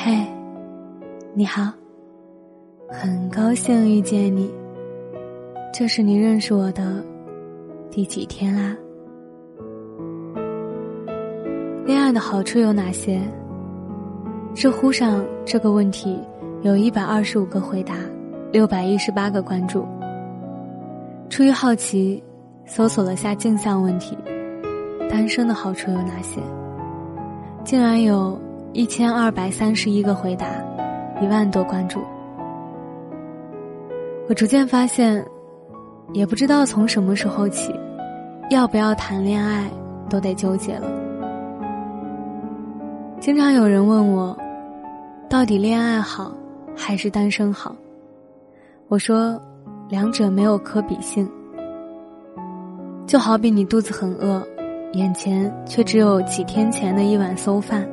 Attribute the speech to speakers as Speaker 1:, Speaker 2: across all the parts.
Speaker 1: 嘿，你好，很高兴遇见你。这是你认识我的第几天啦？恋爱的好处有哪些？知乎上这个问题有一百二十五个回答，六百一十八个关注。出于好奇，搜索了下镜像问题：单身的好处有哪些？竟然有一千二百三十一个回答，一万多关注。我逐渐发现。也不知道从什么时候起，要不要谈恋爱都得纠结了。经常有人问我，到底恋爱好还是单身好？我说，两者没有可比性。就好比你肚子很饿，眼前却只有几天前的一碗馊饭，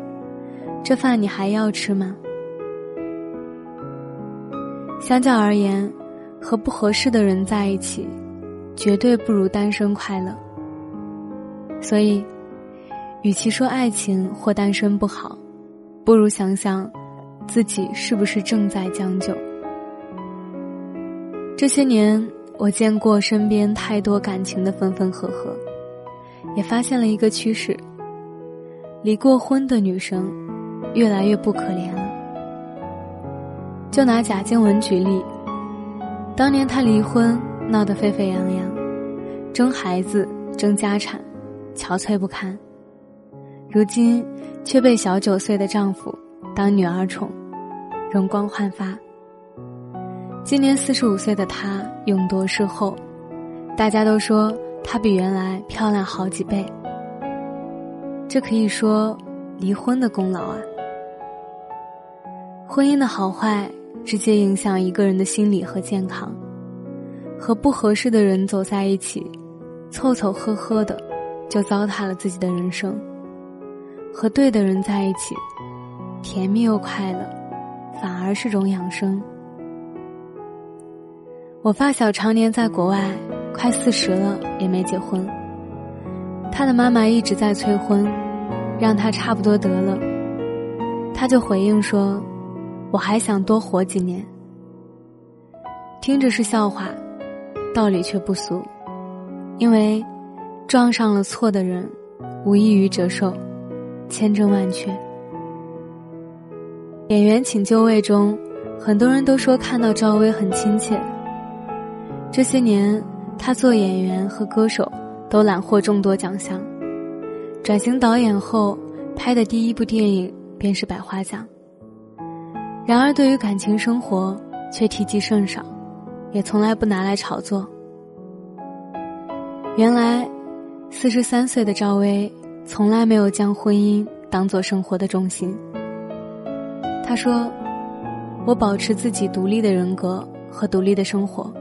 Speaker 1: 这饭你还要吃吗？相较而言。和不合适的人在一起，绝对不如单身快乐。所以，与其说爱情或单身不好，不如想想自己是不是正在将就。这些年，我见过身边太多感情的分分合合，也发现了一个趋势：离过婚的女生越来越不可怜了。就拿贾静雯举例。当年她离婚闹得沸沸扬扬，争孩子、争家产，憔悴不堪。如今却被小九岁的丈夫当女儿宠，容光焕发。今年四十五岁的她勇夺视后，大家都说她比原来漂亮好几倍。这可以说离婚的功劳啊！婚姻的好坏。直接影响一个人的心理和健康。和不合适的人走在一起，凑凑合合的，就糟蹋了自己的人生；和对的人在一起，甜蜜又快乐，反而是种养生。我发小常年在国外，快四十了也没结婚。他的妈妈一直在催婚，让他差不多得了。他就回应说。我还想多活几年，听着是笑话，道理却不俗，因为撞上了错的人，无异于折寿，千真万确。演员请就位中，很多人都说看到赵薇很亲切。这些年，她做演员和歌手都揽获众多奖项，转型导演后拍的第一部电影便是《百花奖》。然而，对于感情生活却提及甚少，也从来不拿来炒作。原来，四十三岁的赵薇从来没有将婚姻当做生活的重心。她说：“我保持自己独立的人格和独立的生活，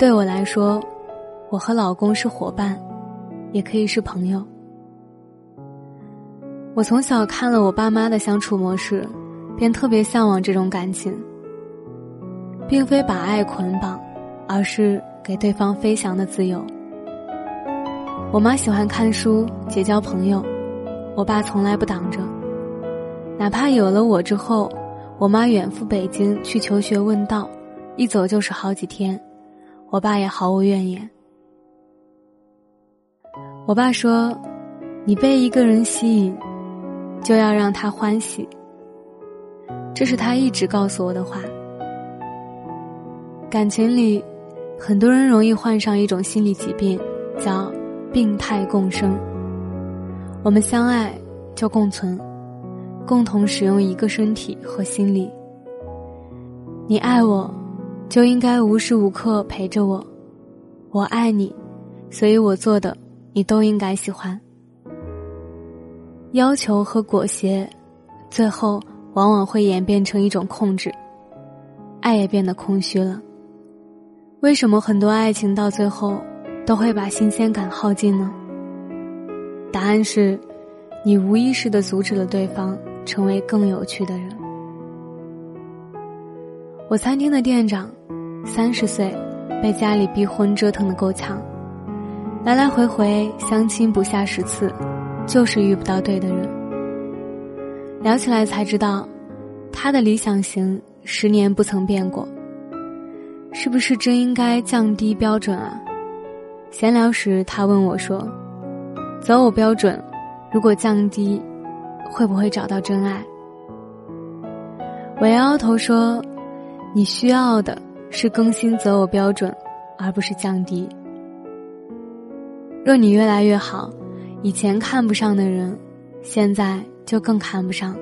Speaker 1: 对我来说，我和老公是伙伴，也可以是朋友。我从小看了我爸妈的相处模式。”便特别向往这种感情，并非把爱捆绑，而是给对方飞翔的自由。我妈喜欢看书、结交朋友，我爸从来不挡着。哪怕有了我之后，我妈远赴北京去求学问道，一走就是好几天，我爸也毫无怨言。我爸说：“你被一个人吸引，就要让他欢喜。”这是他一直告诉我的话。感情里，很多人容易患上一种心理疾病，叫“病态共生”。我们相爱就共存，共同使用一个身体和心理。你爱我，就应该无时无刻陪着我；我爱你，所以我做的你都应该喜欢。要求和裹挟，最后。往往会演变成一种控制，爱也变得空虚了。为什么很多爱情到最后都会把新鲜感耗尽呢？答案是，你无意识的阻止了对方成为更有趣的人。我餐厅的店长，三十岁，被家里逼婚折腾的够呛，来来回回相亲不下十次，就是遇不到对的人。聊起来才知道，他的理想型十年不曾变过，是不是真应该降低标准啊？闲聊时，他问我说：“择偶标准如果降低，会不会找到真爱？”我摇摇头说：“你需要的是更新择偶标准，而不是降低。若你越来越好，以前看不上的人，现在就更看不上。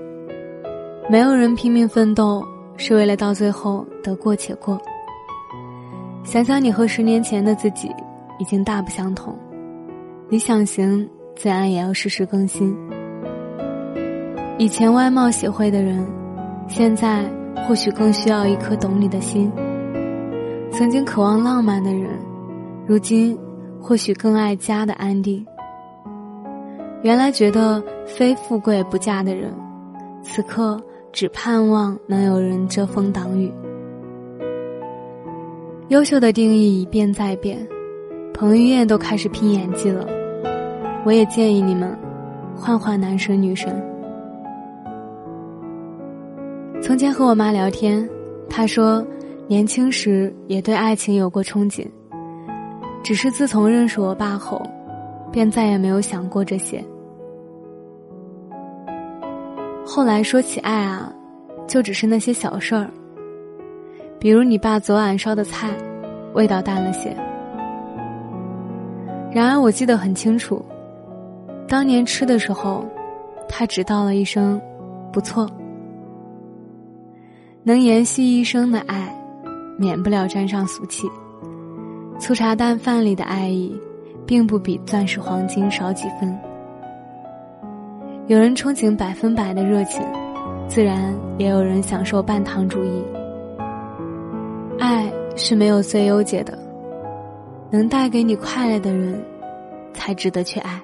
Speaker 1: 没有人拼命奋斗是为了到最后得过且过。想想你和十年前的自己。”已经大不相同，理想型自然也要时时更新。以前外貌协会的人，现在或许更需要一颗懂你的心。曾经渴望浪漫的人，如今或许更爱家的安定。原来觉得非富贵不嫁的人，此刻只盼望能有人遮风挡雨。优秀的定义一变再变。彭于晏都开始拼演技了，我也建议你们换换男神女神。从前和我妈聊天，她说年轻时也对爱情有过憧憬，只是自从认识我爸后，便再也没有想过这些。后来说起爱啊，就只是那些小事儿，比如你爸昨晚烧的菜，味道淡了些。然而我记得很清楚，当年吃的时候，他只道了一声“不错”。能延续一生的爱，免不了沾上俗气。粗茶淡饭里的爱意，并不比钻石黄金少几分。有人憧憬百分百的热情，自然也有人享受半糖主义。爱是没有最优解的。能带给你快乐的人，才值得去爱。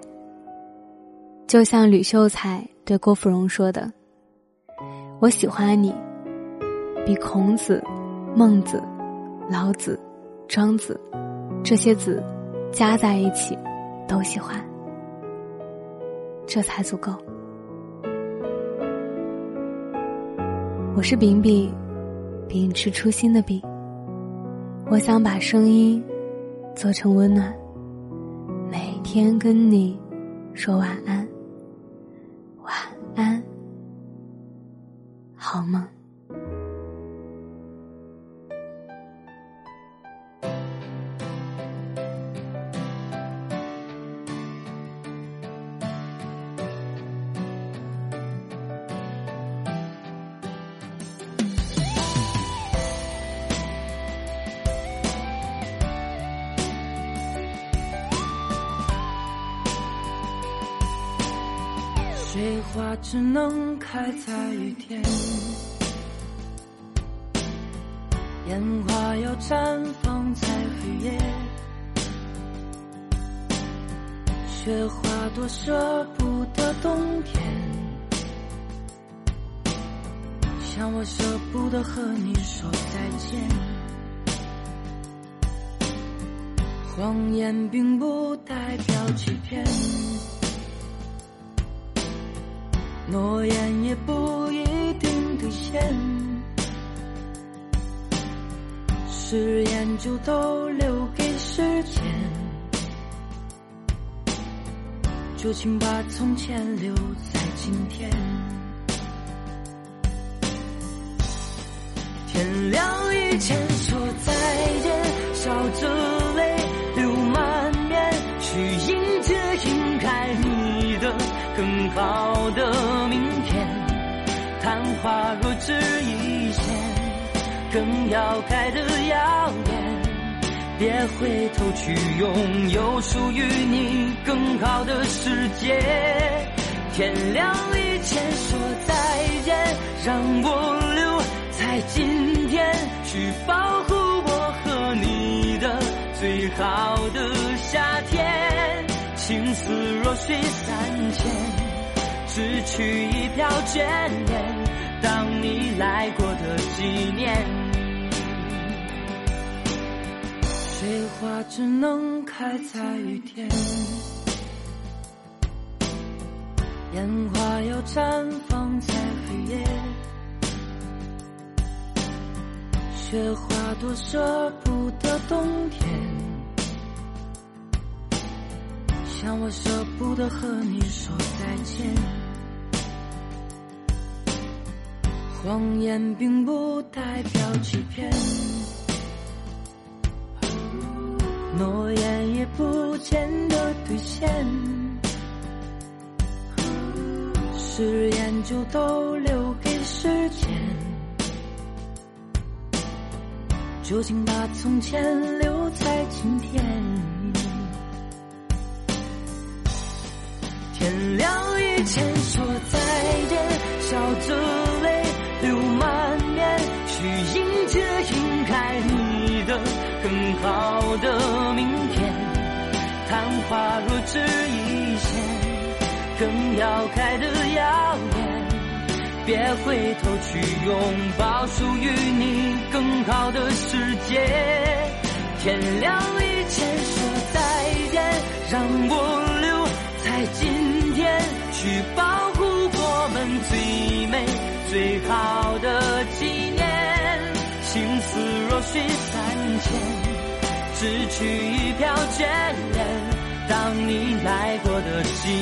Speaker 1: 就像吕秀才对郭芙蓉说的：“我喜欢你，比孔子、孟子、老子、庄子这些子加在一起都喜欢，这才足够。”我是饼饼，秉持初心的饼。我想把声音。做成温暖，每天跟你说晚安，晚安，好梦。
Speaker 2: 水花只能开在雨天，烟花要绽放在黑夜。雪花多舍不得冬天，像我舍不得和你说再见。谎言并不代表欺骗。诺言也不一定兑现，誓言就都留给时间。就请把从前留在今天。天亮以前说再见，笑着泪流满面，去迎接应该你的更好的。昙花若只一现，更要开得耀眼。别回头去拥有属于你更好的世界。天亮以前说再见，让我留在今天，去保护我和你的最好的夏天。情丝若水三千。失去一瓢眷恋，当你来过的纪念。水花只能开在雨天，烟花要绽放在黑夜。雪花多舍不得冬天，像我舍不得和你说再见。谎言并不代表欺骗，诺言也不见得兑现，誓言就都留给时间。就请把从前留在今天。天亮以前说再见，笑着好的明天。昙花若只一现，更要开得耀眼。别回头去拥抱属于你更好的世界。天亮以前说再见，让我留在今天，去保护我们最美最好的纪念。情丝若许三千，失去一瓢眷恋，当你来过的心。